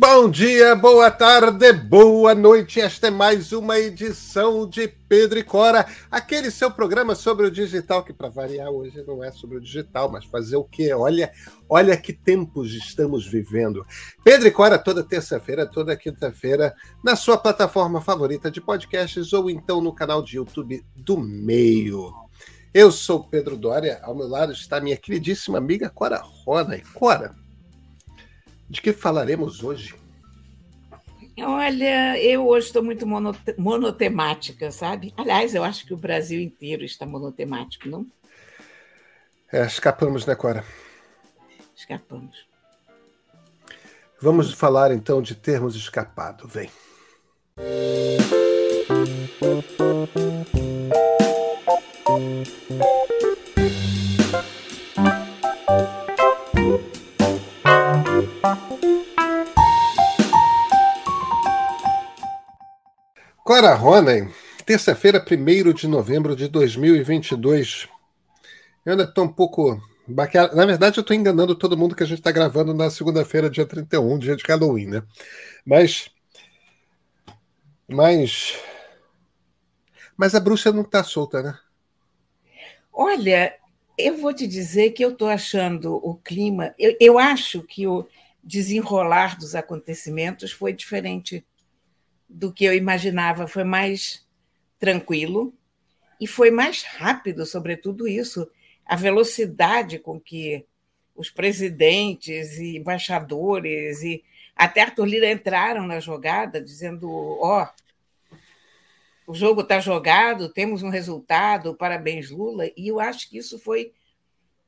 Bom dia, boa tarde, boa noite. Esta é mais uma edição de Pedro e Cora, aquele seu programa sobre o digital, que para variar hoje não é sobre o digital, mas fazer o quê? Olha, olha que tempos estamos vivendo. Pedro e Cora toda terça-feira, toda quinta-feira, na sua plataforma favorita de podcasts ou então no canal de YouTube do Meio. Eu sou Pedro Dória, ao meu lado está minha queridíssima amiga Cora Rona. E Cora, de que falaremos hoje? Olha, eu hoje estou muito monotemática, sabe? Aliás, eu acho que o Brasil inteiro está monotemático, não? É, escapamos, né, Cora? Escapamos. Vamos falar então de termos escapado. Vem. Cora Ronen, terça-feira, 1 de novembro de 2022. Eu ainda estou um pouco. Na verdade, eu estou enganando todo mundo que a gente está gravando na segunda-feira, dia 31, dia de Halloween, né? Mas. Mas. Mas a bruxa não está solta, né? Olha, eu vou te dizer que eu estou achando o clima. Eu, eu acho que o desenrolar dos acontecimentos foi diferente do que eu imaginava, foi mais tranquilo e foi mais rápido, sobretudo isso, a velocidade com que os presidentes e embaixadores e até Arthur Lira entraram na jogada, dizendo: ó, oh, o jogo está jogado, temos um resultado, parabéns, Lula. E eu acho que isso foi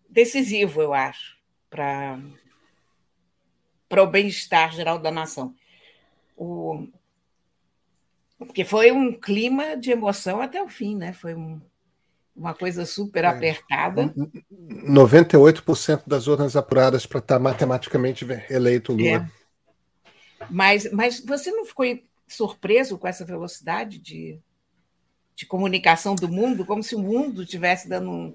decisivo, eu acho, para o bem-estar geral da nação. O, porque foi um clima de emoção até o fim, né? Foi um, uma coisa super é. apertada. 98% das urnas apuradas para estar tá matematicamente eleito Lula. É. Mas, mas você não ficou surpreso com essa velocidade de, de comunicação do mundo, como se o mundo estivesse dando um,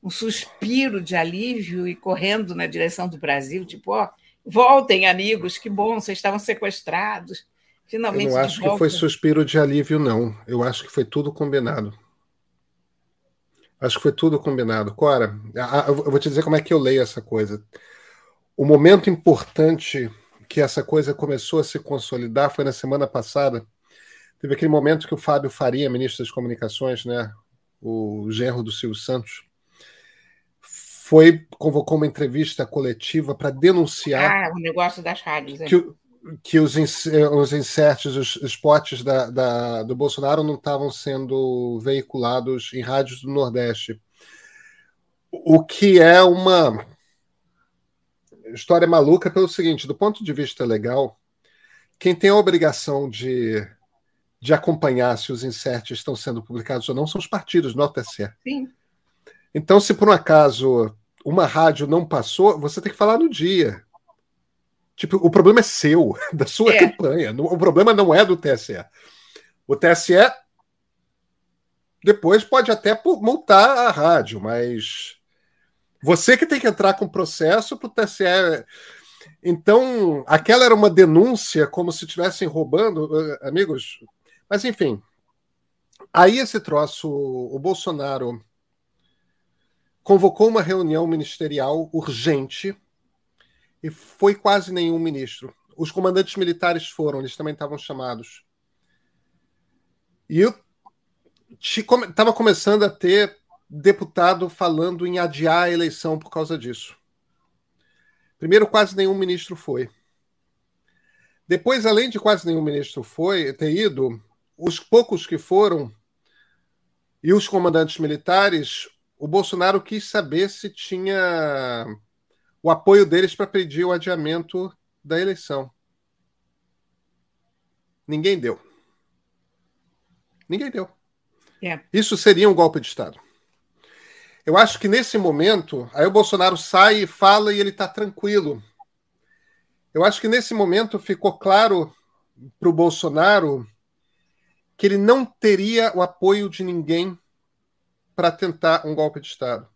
um suspiro de alívio e correndo na direção do Brasil, tipo, ó, voltem, amigos, que bom, vocês estavam sequestrados. Finalmente. Eu não acho que foi suspiro de alívio, não. Eu acho que foi tudo combinado. Acho que foi tudo combinado. Cora, eu vou te dizer como é que eu leio essa coisa. O momento importante que essa coisa começou a se consolidar foi na semana passada. Teve aquele momento que o Fábio Faria, ministro das Comunicações, né, o genro do Silvio Santos, foi convocou uma entrevista coletiva para denunciar. Ah, o negócio das rádios. Que, que os, os inserts, os spots da, da, do Bolsonaro não estavam sendo veiculados em rádios do Nordeste. O que é uma história maluca pelo seguinte: do ponto de vista legal, quem tem a obrigação de, de acompanhar se os inserts estão sendo publicados ou não são os partidos, não o TSE. Sim. Então, se por um acaso uma rádio não passou, você tem que falar no dia. Tipo, o problema é seu, da sua é. campanha. O problema não é do TSE. O TSE depois pode até multar a rádio, mas você que tem que entrar com processo para o TSE. Então, aquela era uma denúncia como se estivessem roubando, eh, amigos. Mas, enfim. Aí esse troço, o Bolsonaro convocou uma reunião ministerial urgente e foi quase nenhum ministro. Os comandantes militares foram, eles também estavam chamados. E eu estava começando a ter deputado falando em adiar a eleição por causa disso. Primeiro, quase nenhum ministro foi. Depois, além de quase nenhum ministro foi ter ido, os poucos que foram e os comandantes militares, o Bolsonaro quis saber se tinha o apoio deles para pedir o adiamento da eleição. Ninguém deu. Ninguém deu. É. Isso seria um golpe de Estado. Eu acho que nesse momento, aí o Bolsonaro sai e fala e ele está tranquilo. Eu acho que nesse momento ficou claro para o Bolsonaro que ele não teria o apoio de ninguém para tentar um golpe de Estado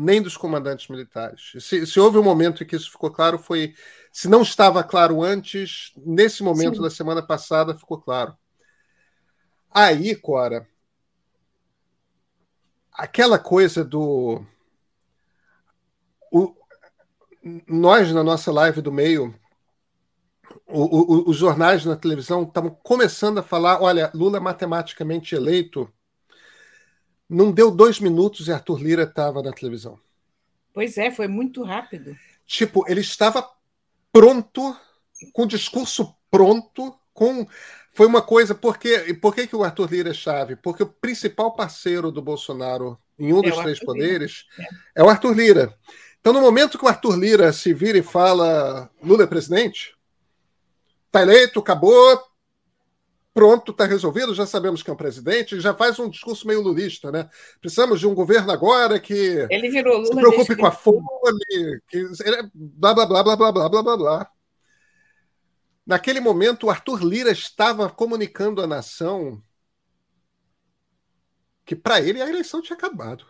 nem dos comandantes militares. Se, se, houve um momento em que isso ficou claro, foi. Se não estava claro antes, nesse momento Sim. da semana passada ficou claro. Aí, Cora, aquela coisa do. O, nós, na nossa live do meio, o, o, os jornais na televisão estavam começando a falar: olha, Lula é matematicamente eleito. Não deu dois minutos e Arthur Lira estava na televisão. Pois é, foi muito rápido. Tipo, ele estava pronto, com o discurso pronto, com. Foi uma coisa. Por, quê? por que, que o Arthur Lira é chave? Porque o principal parceiro do Bolsonaro em um é dos três Arthur poderes é. é o Arthur Lira. Então, no momento que o Arthur Lira se vira e fala Lula é presidente, Está eleito, acabou, pronto, está resolvido, já sabemos que é um presidente, já faz um discurso meio lulista, né? Precisamos de um governo agora que Ele virou Lula se preocupe com a fome, que blá blá blá blá blá blá blá blá blá. Naquele momento, o Arthur Lira estava comunicando à nação que para ele a eleição tinha acabado.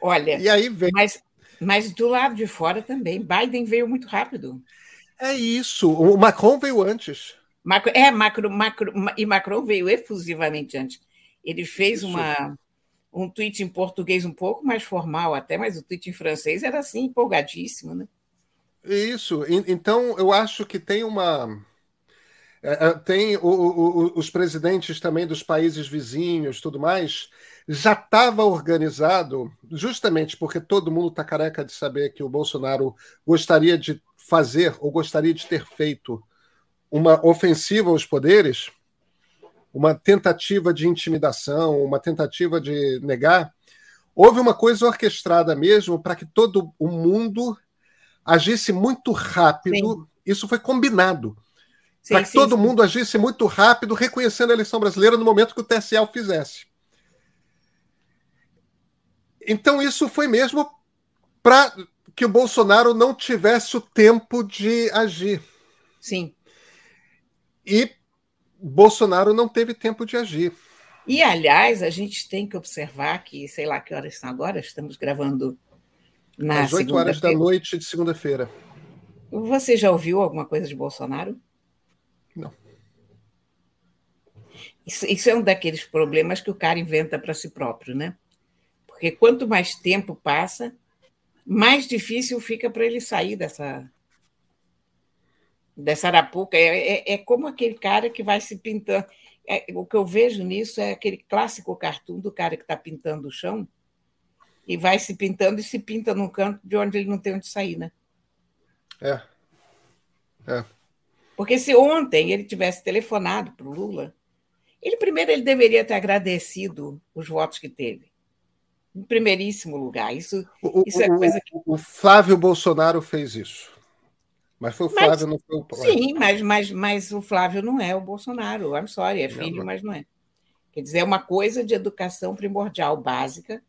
Olha, e aí vem... mas, mas do lado de fora também, Biden veio muito rápido. É isso. O Macron veio antes. Macron, é, Macron, Macron, e Macron veio efusivamente antes. Ele fez uma, um tweet em português um pouco mais formal até, mas o tweet em francês era assim, empolgadíssimo, né? Isso. Então, eu acho que tem uma. É, é, tem o, o, os presidentes também dos países vizinhos, tudo mais, já estava organizado, justamente porque todo mundo está careca de saber que o Bolsonaro gostaria de fazer ou gostaria de ter feito uma ofensiva aos poderes, uma tentativa de intimidação, uma tentativa de negar, houve uma coisa orquestrada mesmo para que todo o mundo agisse muito rápido. Sim. Isso foi combinado. Para que sim, todo sim. mundo agisse muito rápido, reconhecendo a eleição brasileira no momento que o TSE o fizesse. Então, isso foi mesmo para que o Bolsonaro não tivesse o tempo de agir. Sim. E Bolsonaro não teve tempo de agir. E, aliás, a gente tem que observar que, sei lá que horas são agora, estamos gravando na Às 8 horas da noite de segunda-feira. Você já ouviu alguma coisa de Bolsonaro? Não. Isso, isso é um daqueles problemas que o cara inventa para si próprio, né? Porque quanto mais tempo passa, mais difícil fica para ele sair dessa dessa arapuca. É, é, é, como aquele cara que vai se pintando. É, o que eu vejo nisso é aquele clássico cartoon do cara que está pintando o chão e vai se pintando e se pinta num canto de onde ele não tem onde sair, né? É. É. Porque se ontem ele tivesse telefonado para o Lula, ele primeiro ele deveria ter agradecido os votos que teve em primeiríssimo lugar. Isso, o, isso é coisa que. O Flávio Bolsonaro fez isso. Mas foi o Flávio, mas, não foi o. Sim, mas, mas, mas o Flávio não é o Bolsonaro. I'm sorry, é filho, não, mas não é. Quer dizer, é uma coisa de educação primordial, básica.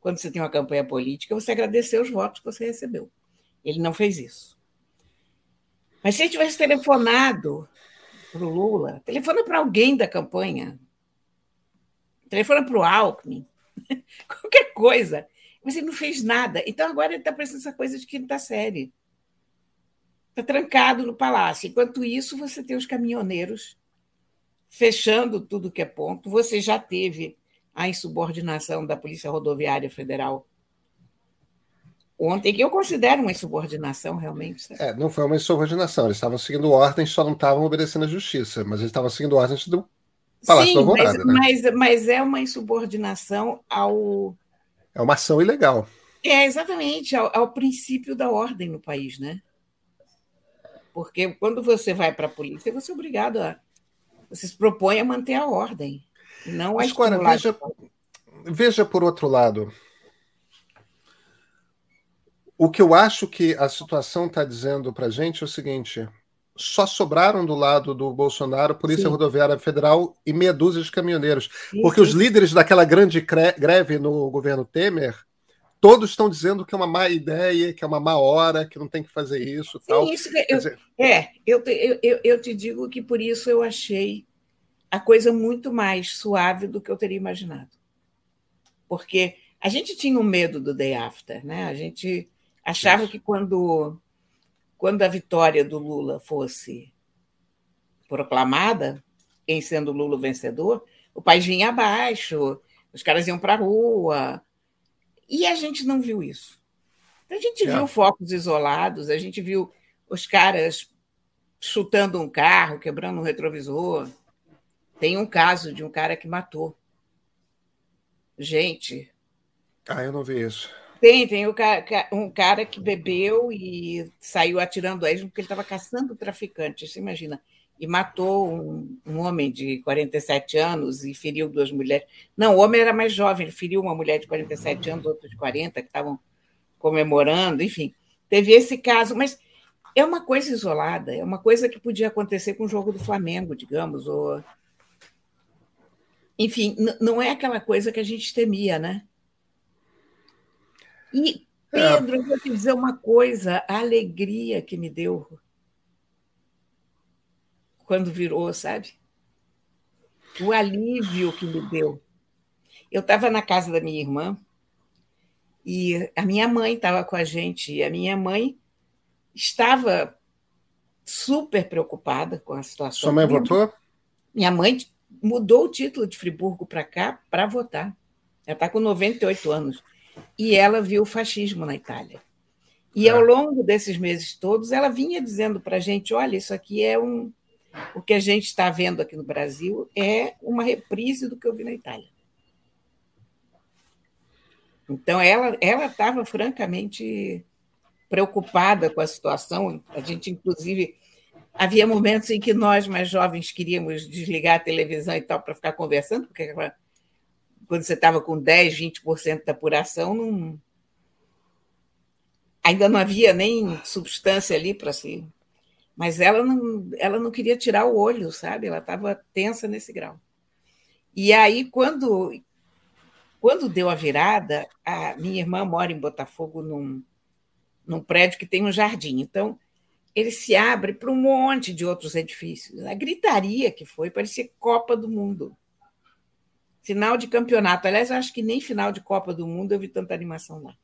Quando você tem uma campanha política, você agradecer os votos que você recebeu. Ele não fez isso. Mas se ele tivesse telefonado para o Lula, telefona para alguém da campanha, telefona para o Alckmin, qualquer coisa. Mas ele não fez nada. Então agora ele está parecendo essa coisa de quinta série. Está trancado no palácio. Enquanto isso, você tem os caminhoneiros fechando tudo que é ponto. Você já teve a insubordinação da Polícia Rodoviária Federal ontem, que eu considero uma insubordinação realmente. É, não foi uma insubordinação. Eles estavam seguindo ordens, só não estavam obedecendo à justiça, mas eles estavam seguindo ordens do Palácio Sim, Alvorada, mas, né? mas, mas é uma insubordinação ao. É uma ação ilegal. É, exatamente, ao, ao princípio da ordem no país, né? Porque quando você vai para a polícia, você é obrigado a. Você se propõe a manter a ordem. Não a Agora, veja, veja por outro lado. O que eu acho que a situação está dizendo para a gente é o seguinte: só sobraram do lado do Bolsonaro Polícia Sim. Rodoviária Federal e meia dúzia de caminhoneiros. Sim, porque os líderes daquela grande greve no governo Temer, todos estão dizendo que é uma má ideia, que é uma má hora, que não tem que fazer isso. Sim, tal. Isso eu, dizer... É, eu, eu, eu te digo que por isso eu achei a coisa muito mais suave do que eu teria imaginado. Porque A gente tinha um medo do day after, né? A gente achava Isso. que quando, quando a vitória do Lula fosse proclamada, em sendo Lula vencedor, o país vinha abaixo, os caras iam para a rua. E a gente não viu isso. A gente viu focos isolados, a gente viu os caras chutando um carro, quebrando um retrovisor. Tem um caso de um cara que matou. Gente. Ah, eu não vi isso. Tem, tem um cara que bebeu e saiu atirando a porque ele estava caçando traficantes. Você imagina? E matou um, um, homem de 47 anos e feriu duas mulheres. Não, o homem era mais jovem, ele feriu uma mulher de 47 anos, outra de 40, que estavam comemorando, enfim. Teve esse caso, mas é uma coisa isolada, é uma coisa que podia acontecer com o jogo do Flamengo, digamos, ou enfim, não é aquela coisa que a gente temia, né? E, Pedro, é. eu vou te dizer uma coisa: a alegria que me deu quando virou, sabe? O alívio que me deu. Eu estava na casa da minha irmã e a minha mãe estava com a gente, e a minha mãe estava super preocupada com a situação. Sua mãe votou? Minha mãe mudou o título de Friburgo para cá para votar. Ela está com 98 anos. E ela viu o fascismo na Itália. E ao é. longo desses meses todos, ela vinha dizendo para a gente: olha, isso aqui é um. O que a gente está vendo aqui no Brasil é uma reprise do que eu vi na Itália. Então, ela estava francamente preocupada com a situação. A gente, inclusive, Havia momentos em que nós, mais jovens, queríamos desligar a televisão e tal para ficar conversando, porque quando você estava com 10, 20% da apuração, não... ainda não havia nem substância ali para si. Mas ela não, ela não queria tirar o olho, sabe? Ela estava tensa nesse grau. E aí, quando, quando deu a virada, a minha irmã mora em Botafogo num, num prédio que tem um jardim. Então, ele se abre para um monte de outros edifícios. A gritaria que foi parecia Copa do Mundo. Final de campeonato. Aliás, acho que nem final de Copa do Mundo eu vi tanta animação lá.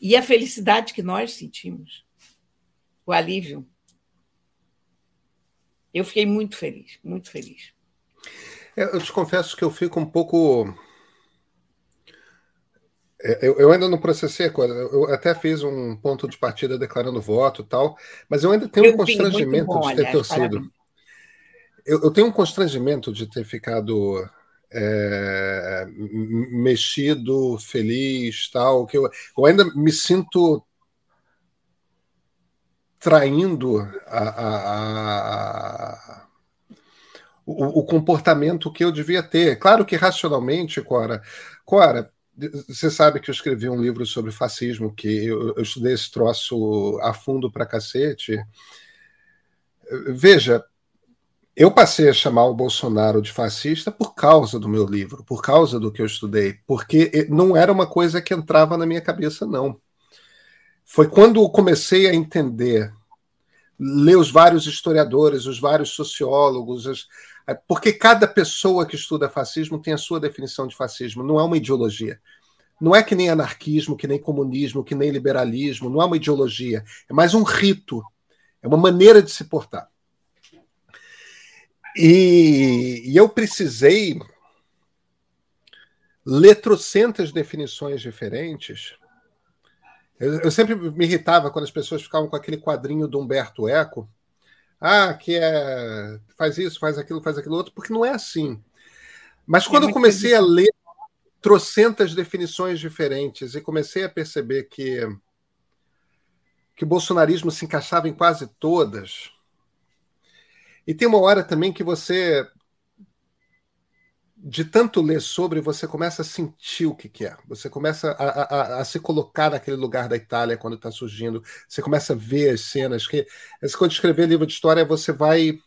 E a felicidade que nós sentimos, o alívio. Eu fiquei muito feliz, muito feliz. Eu te confesso que eu fico um pouco é, eu, eu, ainda não processei a coisa. Eu até fiz um ponto de partida declarando voto e tal, mas eu ainda tenho eu um constrangimento bom, de ter aliás, torcido. Eu, eu, tenho um constrangimento de ter ficado é, mexido, feliz, tal. Que eu, eu ainda me sinto traindo a, a, a, o, o, comportamento que eu devia ter. Claro que racionalmente, Cora, Cora, você sabe que eu escrevi um livro sobre fascismo, que eu, eu estudei esse troço a fundo pra cacete. Veja, eu passei a chamar o Bolsonaro de fascista por causa do meu livro, por causa do que eu estudei, porque não era uma coisa que entrava na minha cabeça, não. Foi quando comecei a entender, ler os vários historiadores, os vários sociólogos, as, porque cada pessoa que estuda fascismo tem a sua definição de fascismo, não é uma ideologia. Não é que nem anarquismo, que nem comunismo, que nem liberalismo, não é uma ideologia, é mais um rito, é uma maneira de se portar. E, e eu precisei ler trocentas definições diferentes. Eu, eu sempre me irritava quando as pessoas ficavam com aquele quadrinho do Humberto Eco, ah, que é faz isso, faz aquilo, faz aquilo outro, porque não é assim. Mas quando é eu comecei a ler trocentas definições diferentes e comecei a perceber que que o bolsonarismo se encaixava em quase todas. E tem uma hora também que você de tanto ler sobre, você começa a sentir o que, que é. Você começa a, a, a, se colocar naquele lugar da Itália quando está surgindo. Você começa a ver as cenas. Que, quando escrever livro de história, você vai.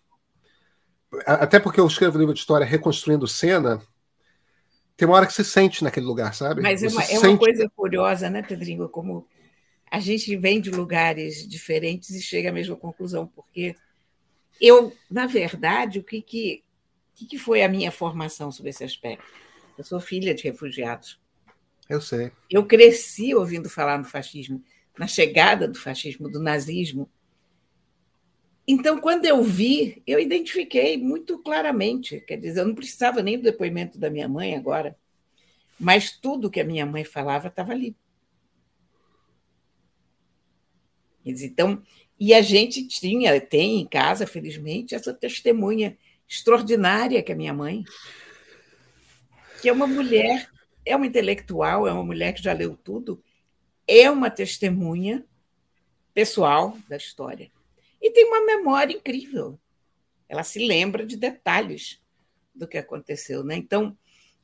Até porque eu escrevo livro de história reconstruindo cena, tem uma hora que você sente naquele lugar, sabe? Mas é uma, é uma, coisa curiosa, né, Pedrinho? Como a gente vem de lugares diferentes e chega à mesma conclusão, porque eu, na verdade, o que, que o que foi a minha formação sobre esse aspecto? Eu sou filha de refugiados. Eu sei. Eu cresci ouvindo falar no fascismo, na chegada do fascismo, do nazismo. Então, quando eu vi, eu identifiquei muito claramente. Quer dizer, eu não precisava nem do depoimento da minha mãe agora, mas tudo que a minha mãe falava estava ali. Então, e a gente tinha, tem em casa, felizmente, essa testemunha extraordinária que é minha mãe, que é uma mulher, é uma intelectual, é uma mulher que já leu tudo, é uma testemunha pessoal da história. E tem uma memória incrível. Ela se lembra de detalhes do que aconteceu. Né? Então,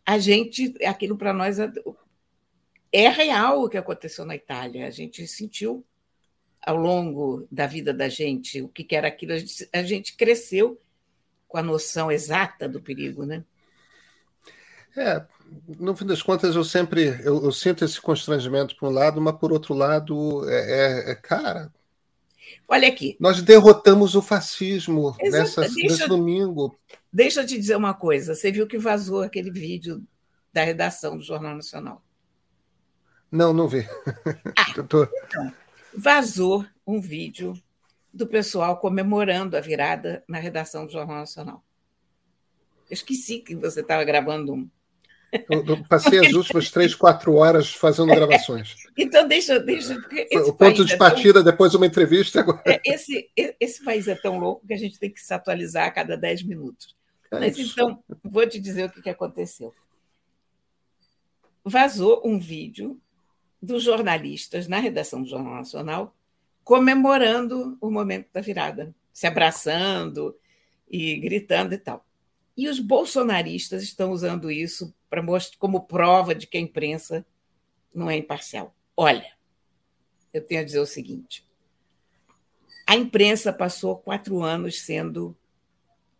a gente, aquilo para nós é, é real o que aconteceu na Itália. A gente sentiu ao longo da vida da gente o que era aquilo. A gente, a gente cresceu com a noção exata do perigo, né? É, no fim das contas, eu sempre eu, eu sinto esse constrangimento por um lado, mas por outro lado, é, é, é cara. Olha aqui. Nós derrotamos o fascismo nessa, deixa, nesse domingo. Deixa eu te dizer uma coisa. Você viu que vazou aquele vídeo da redação do Jornal Nacional? Não, não vi. Ah, tô... então, vazou um vídeo do pessoal comemorando a virada na redação do Jornal Nacional. Eu esqueci que você estava gravando um. Eu, eu passei as últimas três, quatro horas fazendo gravações. então, deixa. deixa o ponto de partida, é tão... depois uma entrevista. Agora... É, esse, esse país é tão louco que a gente tem que se atualizar a cada dez minutos. É Mas então, vou te dizer o que aconteceu. Vazou um vídeo dos jornalistas na redação do Jornal Nacional comemorando o momento da virada, se abraçando e gritando e tal. E os bolsonaristas estão usando isso para como prova de que a imprensa não é imparcial. Olha, eu tenho a dizer o seguinte: a imprensa passou quatro anos sendo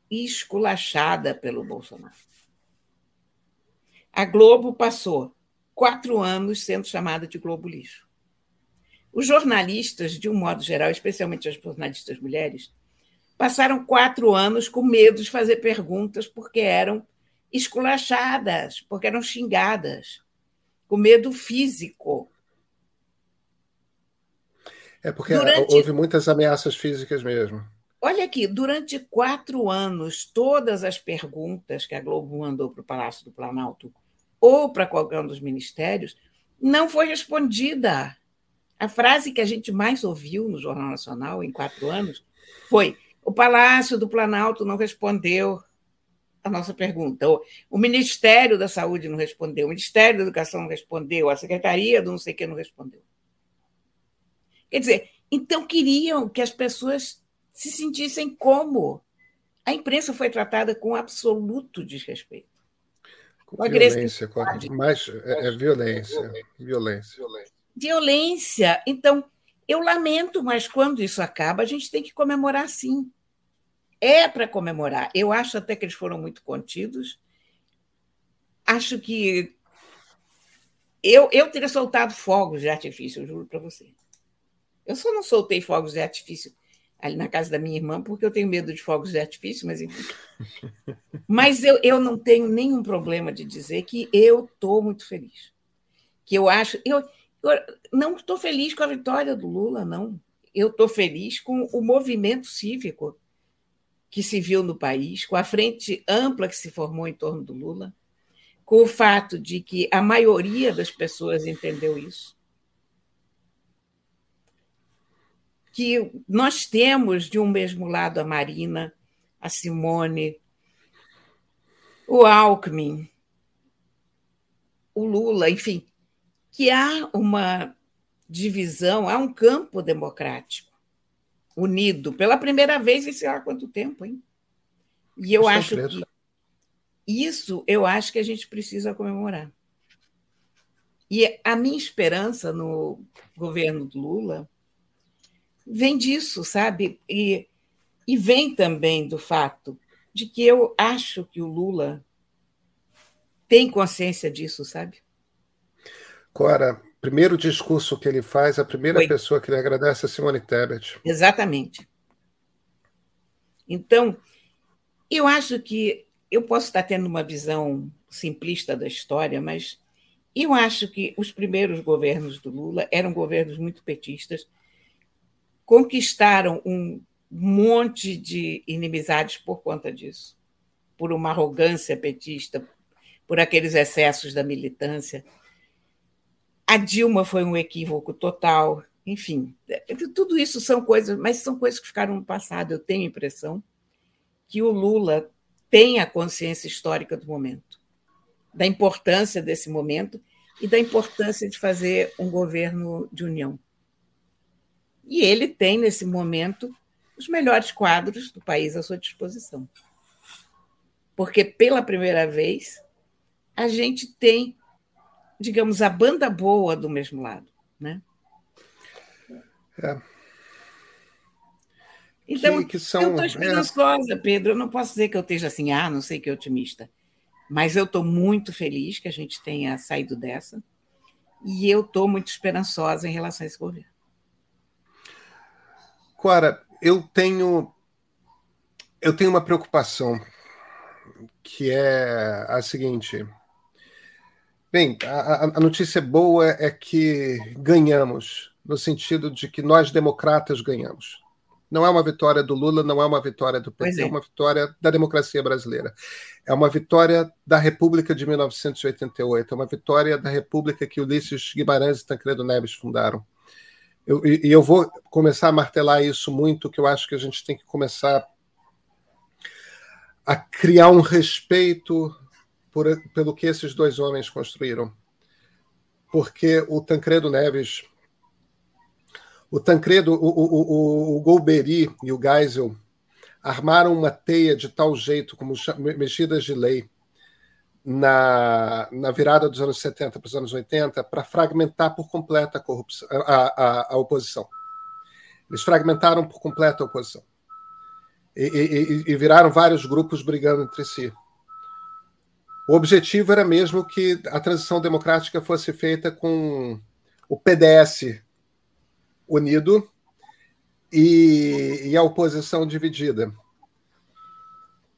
esculachada pelo Bolsonaro. A Globo passou quatro anos sendo chamada de Globo Lixo. Os jornalistas, de um modo geral, especialmente as jornalistas mulheres, passaram quatro anos com medo de fazer perguntas porque eram esculachadas, porque eram xingadas, com medo físico. É porque durante... houve muitas ameaças físicas mesmo. Olha aqui, durante quatro anos, todas as perguntas que a Globo mandou para o Palácio do Planalto ou para qualquer um dos ministérios não foi respondida. A frase que a gente mais ouviu no Jornal Nacional em quatro anos foi: o Palácio do Planalto não respondeu a nossa pergunta. O Ministério da Saúde não respondeu, o Ministério da Educação não respondeu, a Secretaria do não sei o que não respondeu. Quer dizer, então queriam que as pessoas se sentissem como. A imprensa foi tratada com absoluto desrespeito. Com violência, com mais é, é violência, violência. violência violência. Então, eu lamento, mas quando isso acaba, a gente tem que comemorar sim. É para comemorar. Eu acho até que eles foram muito contidos. Acho que eu, eu teria soltado fogos de artifício, eu juro para você. Eu só não soltei fogos de artifício ali na casa da minha irmã, porque eu tenho medo de fogos de artifício, mas enfim. Mas eu, eu não tenho nenhum problema de dizer que eu estou muito feliz. Que eu acho. Eu, não estou feliz com a vitória do Lula, não. Eu estou feliz com o movimento cívico que se viu no país, com a frente ampla que se formou em torno do Lula, com o fato de que a maioria das pessoas entendeu isso. Que nós temos, de um mesmo lado, a Marina, a Simone, o Alckmin, o Lula, enfim, que há uma divisão, há um campo democrático unido pela primeira vez em sei lá quanto tempo, hein? E eu acho que isso eu acho que a gente precisa comemorar. E a minha esperança no governo do Lula vem disso, sabe? E, e vem também do fato de que eu acho que o Lula tem consciência disso, sabe? Cora, primeiro discurso que ele faz, a primeira pessoa que ele agradece é Simone Tebet. Exatamente. Então, eu acho que eu posso estar tendo uma visão simplista da história, mas eu acho que os primeiros governos do Lula eram governos muito petistas, conquistaram um monte de inimizades por conta disso, por uma arrogância petista, por aqueles excessos da militância. A Dilma foi um equívoco total, enfim, tudo isso são coisas, mas são coisas que ficaram no passado. Eu tenho a impressão que o Lula tem a consciência histórica do momento da importância desse momento e da importância de fazer um governo de união. E ele tem, nesse momento, os melhores quadros do país à sua disposição. Porque, pela primeira vez, a gente tem, digamos, a banda boa do mesmo lado. Né? É. Então, que, que são, eu estou esperançosa, é... Pedro. Eu não posso dizer que eu esteja assim, ah, não sei que otimista. Mas eu estou muito feliz que a gente tenha saído dessa e eu estou muito esperançosa em relação a esse governo. Cora, eu tenho eu tenho uma preocupação que é a seguinte. Bem, a, a notícia boa é que ganhamos, no sentido de que nós democratas ganhamos. Não é uma vitória do Lula, não é uma vitória do PT, é. é uma vitória da democracia brasileira. É uma vitória da República de 1988, é uma vitória da República que Ulisses Guimarães e Tancredo Neves fundaram. Eu, e eu vou começar a martelar isso muito, que eu acho que a gente tem que começar a criar um respeito por, pelo que esses dois homens construíram. Porque o Tancredo Neves o Tancredo, o, o, o, o Golbery e o Geisel armaram uma teia de tal jeito, como mexidas de lei, na, na virada dos anos 70 para os anos 80, para fragmentar por completo a, corrupção, a, a, a, oposição. Eles fragmentaram por completo a oposição. E, e, e viraram vários grupos brigando entre si. O objetivo era mesmo que a transição democrática fosse feita com o PDS unido e, e a oposição dividida.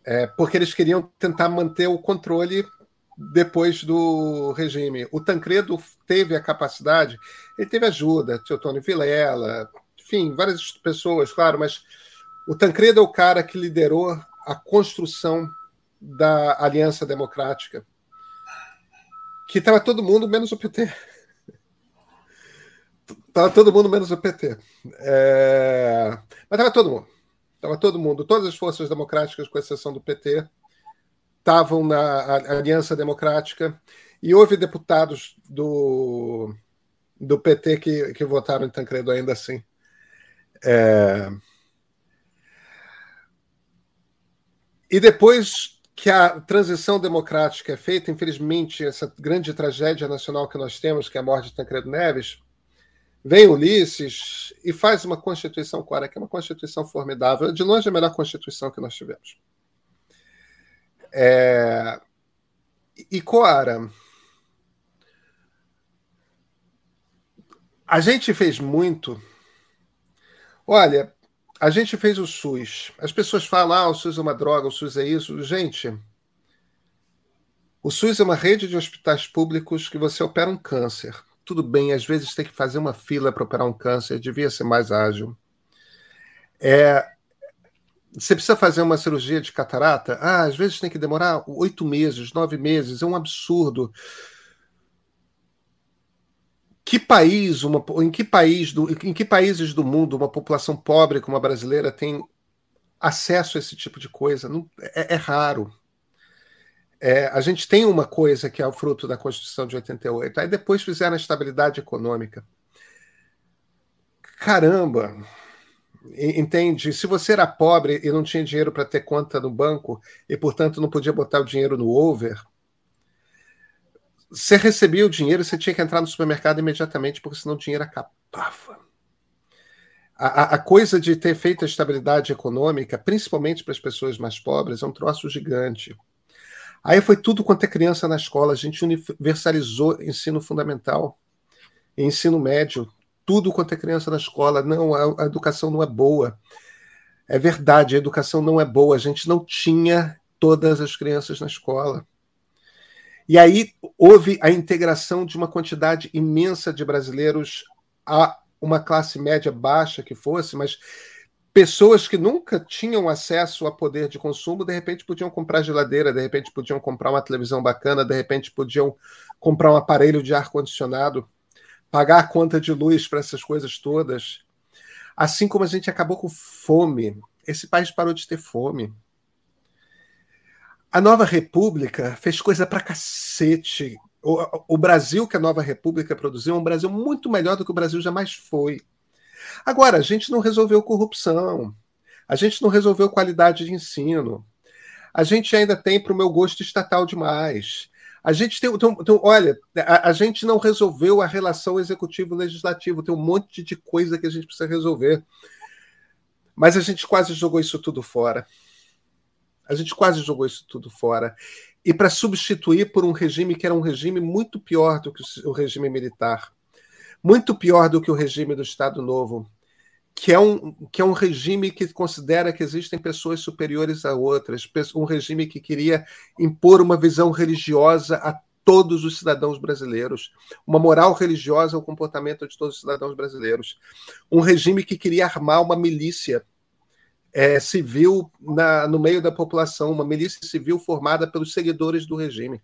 É, porque eles queriam tentar manter o controle depois do regime. O Tancredo teve a capacidade, ele teve ajuda, Teotônio Vilela, enfim, várias pessoas, claro, mas o Tancredo é o cara que liderou a construção da Aliança Democrática, que estava todo mundo menos o PT. Tava todo mundo menos o PT. É... Mas tava todo mundo. Tava todo mundo. Todas as forças democráticas, com exceção do PT, estavam na Aliança Democrática. E houve deputados do, do PT que, que votaram em Tancredo ainda assim. É... E depois que a transição democrática é feita, infelizmente, essa grande tragédia nacional que nós temos, que é a morte de Tancredo Neves, Vem Ulisses e faz uma Constituição Cora, que é uma Constituição formidável, de longe a melhor Constituição que nós tivemos. É... E Coara, a gente fez muito. Olha, a gente fez o SUS. As pessoas falam, ah, o SUS é uma droga, o SUS é isso. Gente, o SUS é uma rede de hospitais públicos que você opera um câncer tudo bem, às vezes tem que fazer uma fila para operar um câncer, devia ser mais ágil. É, você precisa fazer uma cirurgia de catarata? Ah, às vezes tem que demorar oito meses, nove meses, é um absurdo. Que país, uma, em, que país do, em que países do mundo uma população pobre como a brasileira tem acesso a esse tipo de coisa? Não, é, é raro. É, a gente tem uma coisa que é o fruto da Constituição de 88. Aí depois fizeram a estabilidade econômica. Caramba! Entende? Se você era pobre e não tinha dinheiro para ter conta no banco e, portanto, não podia botar o dinheiro no over, você recebia o dinheiro você tinha que entrar no supermercado imediatamente, porque senão o dinheiro acabava. A, a, coisa de ter feito a estabilidade econômica, principalmente para as pessoas mais pobres, é um troço gigante. Aí foi tudo quanto é criança na escola, a gente universalizou ensino fundamental, ensino médio, tudo quanto é criança na escola. Não, a, a educação não é boa. É verdade, a educação não é boa. A gente não tinha todas as crianças na escola. E aí houve a integração de uma quantidade imensa de brasileiros a uma classe média baixa que fosse, mas pessoas que nunca tinham acesso a poder de consumo, de repente podiam comprar geladeira, de repente podiam comprar uma televisão bacana, de repente podiam comprar um aparelho de ar condicionado, pagar a conta de luz para essas coisas todas. Assim como a gente acabou com fome, esse país parou de ter fome. A nova república fez coisa para cacete. O, o Brasil que a nova república produziu é um Brasil muito melhor do que o Brasil jamais foi. Agora, a gente não resolveu corrupção, a gente não resolveu qualidade de ensino, a gente ainda tem, para o meu gosto, estatal demais. A gente tem, tem, tem olha, a, a, gente não resolveu a relação executivo-legislativo, tem um monte de coisa que a gente precisa resolver. Mas a gente quase jogou isso tudo fora. A gente quase jogou isso tudo fora. E para substituir por um regime que era um regime muito pior do que o regime militar muito pior do que o regime do Estado Novo, que é um, que é um regime que considera que existem pessoas superiores a outras, um regime que queria impor uma visão religiosa a todos os cidadãos brasileiros, uma moral religiosa ao comportamento de todos os cidadãos brasileiros, um regime que queria armar uma milícia é, civil na, no meio da população, uma milícia civil formada pelos seguidores do regime.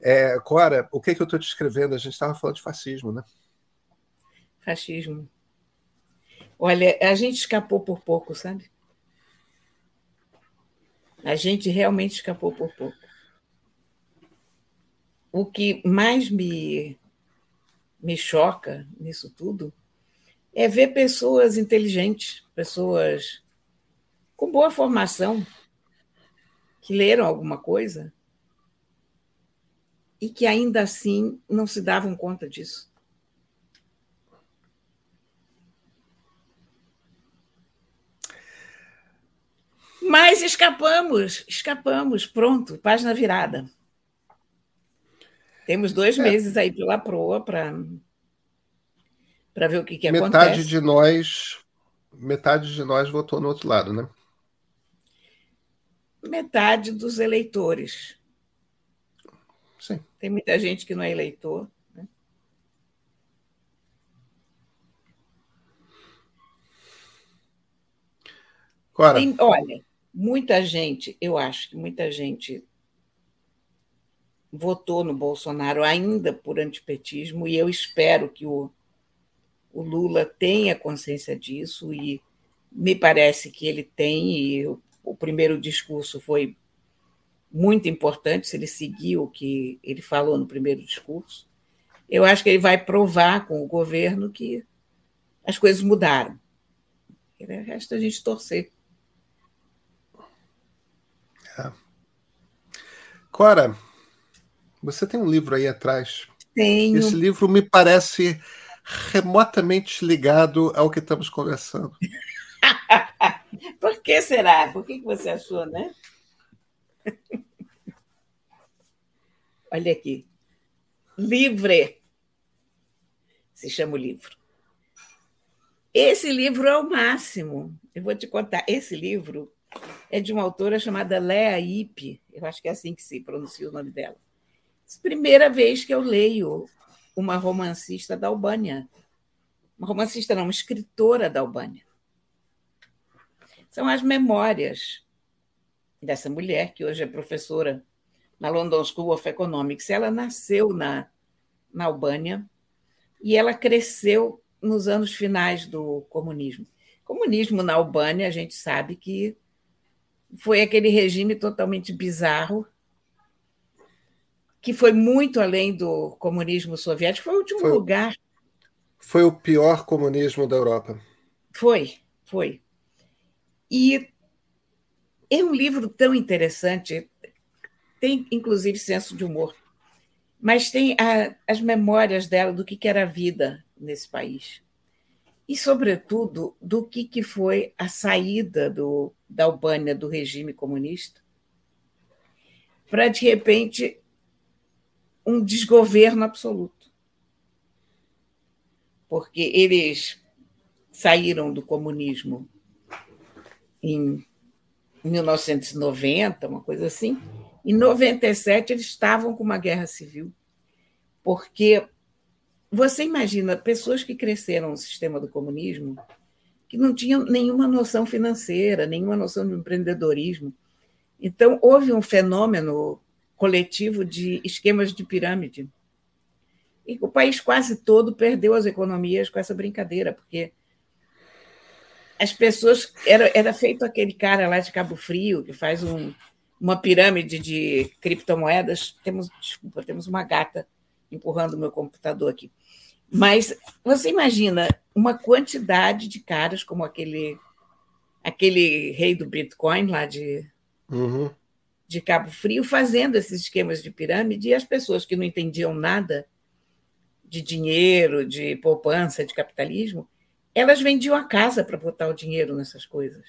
É, Cora, o que, é que eu estou te escrevendo? A gente estava falando de fascismo, né? Fascismo. Olha, a gente escapou por pouco, sabe? A gente realmente escapou por pouco. O que mais me, me choca nisso tudo é ver pessoas inteligentes, pessoas com boa formação, que leram alguma coisa e que ainda assim não se davam conta disso. Mas escapamos, escapamos, pronto, página virada. Temos dois é. meses aí pela proa para para ver o que, que metade acontece. Metade de nós, metade de nós votou no outro lado, né? Metade dos eleitores. Sim. Tem muita gente que não é eleitor. Né? Cora. Tem, olha, muita gente, eu acho que muita gente votou no Bolsonaro ainda por antipetismo, e eu espero que o, o Lula tenha consciência disso, e me parece que ele tem, e o, o primeiro discurso foi muito importante se ele seguir o que ele falou no primeiro discurso. Eu acho que ele vai provar com o governo que as coisas mudaram. Resta a gente torcer. É. Cora, você tem um livro aí atrás. Tenho. Esse livro me parece remotamente ligado ao que estamos conversando. Por que será? Por que você achou, né? Olha aqui. Livre. Se chama o livro. Esse livro é o máximo. Eu vou te contar. Esse livro é de uma autora chamada Lea Ipe. Eu acho que é assim que se pronuncia o nome dela. Primeira vez que eu leio uma romancista da Albânia. Uma romancista, não, uma escritora da Albânia. São as memórias dessa mulher, que hoje é professora na London School of Economics. Ela nasceu na, na Albânia e ela cresceu nos anos finais do comunismo. Comunismo na Albânia, a gente sabe que foi aquele regime totalmente bizarro, que foi muito além do comunismo soviético, foi o último foi, lugar. Foi o pior comunismo da Europa. Foi, foi. E é um livro tão interessante, tem inclusive senso de humor, mas tem a, as memórias dela do que, que era a vida nesse país. E, sobretudo, do que, que foi a saída do, da Albânia do regime comunista para, de repente, um desgoverno absoluto. Porque eles saíram do comunismo em 1990, uma coisa assim, Em 97, eles estavam com uma guerra civil, porque você imagina pessoas que cresceram no sistema do comunismo que não tinham nenhuma noção financeira, nenhuma noção de empreendedorismo. Então, houve um fenômeno coletivo de esquemas de pirâmide. E o país quase todo perdeu as economias com essa brincadeira, porque as pessoas. Era, era feito aquele cara lá de Cabo Frio, que faz um, uma pirâmide de criptomoedas. Temos, desculpa, temos uma gata empurrando meu computador aqui. Mas você imagina uma quantidade de caras como aquele aquele rei do Bitcoin lá de, uhum. De Cabo Frio fazendo esses esquemas de pirâmide e as pessoas que não entendiam nada de dinheiro, de poupança, de capitalismo, elas vendiam a casa para botar o dinheiro nessas coisas.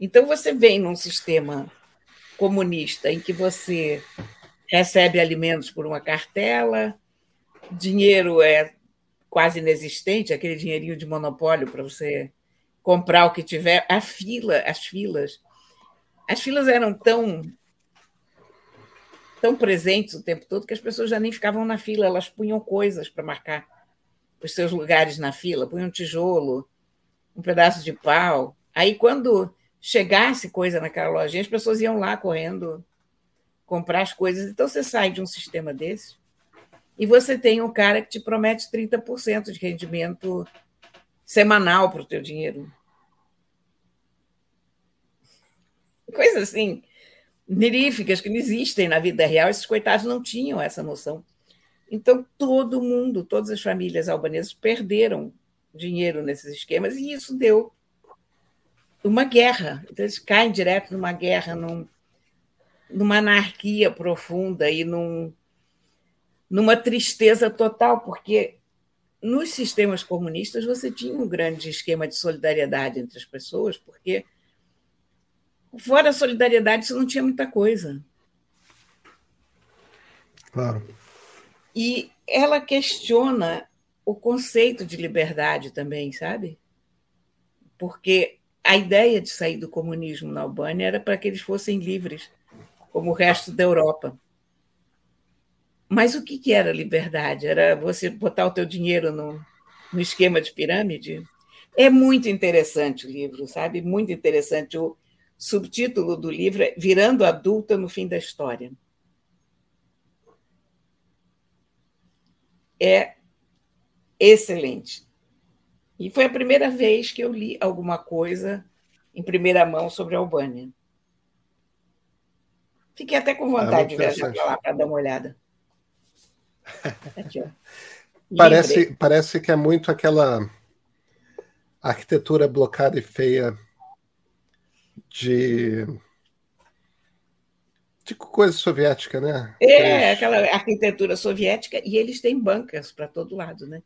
Então você vem num sistema comunista em que você recebe alimentos por uma cartela, dinheiro é quase inexistente, aquele dinheirinho de monopólio para você comprar o que tiver. A fila, as filas, as filas eram tão tão presentes o tempo todo que as pessoas já nem ficavam na fila, elas punham coisas para marcar os seus lugares na fila, punham um tijolo, um pedaço de pau. Aí, quando chegasse coisa naquela lojinha, as pessoas iam lá correndo comprar as coisas. Então, você sai de um sistema desse e você tem um cara que te promete 30% de rendimento semanal para o teu dinheiro. Coisas assim, miríficas que não existem na vida real, esses coitados não tinham essa noção. Então, todo mundo, todas as famílias albanesas perderam dinheiro nesses esquemas e isso deu uma guerra. Então, eles caem direto numa guerra, num, numa anarquia profunda e num, numa tristeza total, porque nos sistemas comunistas você tinha um grande esquema de solidariedade entre as pessoas, porque fora a solidariedade você não tinha muita coisa. Claro. E ela questiona o conceito de liberdade também, sabe? Porque a ideia de sair do comunismo na Albânia era para que eles fossem livres, como o resto da Europa. Mas o que, que era liberdade? Era você botar o teu dinheiro no, no esquema de pirâmide? É muito interessante o livro, sabe? Muito interessante. O subtítulo do livro é Virando Adulta no Fim da História. é excelente. E foi a primeira vez que eu li alguma coisa em primeira mão sobre a Albânia. Fiquei até com vontade é de viajar para lá para dar uma olhada. Aqui, parece, parece que é muito aquela arquitetura blocada e feia de Tipo coisa soviética, né? É, aquela arquitetura soviética, e eles têm bancas para todo lado, né?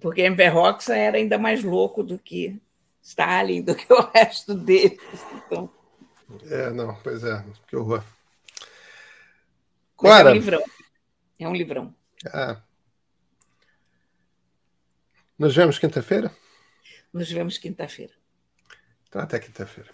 Porque Enver Hoxha era ainda mais louco do que Stalin, do que o resto deles. Então... É, não, pois é, que horror. Mas é um livrão. É um livrão. É. Nos vemos quinta-feira? Nos vemos quinta-feira. Então, até quinta-feira.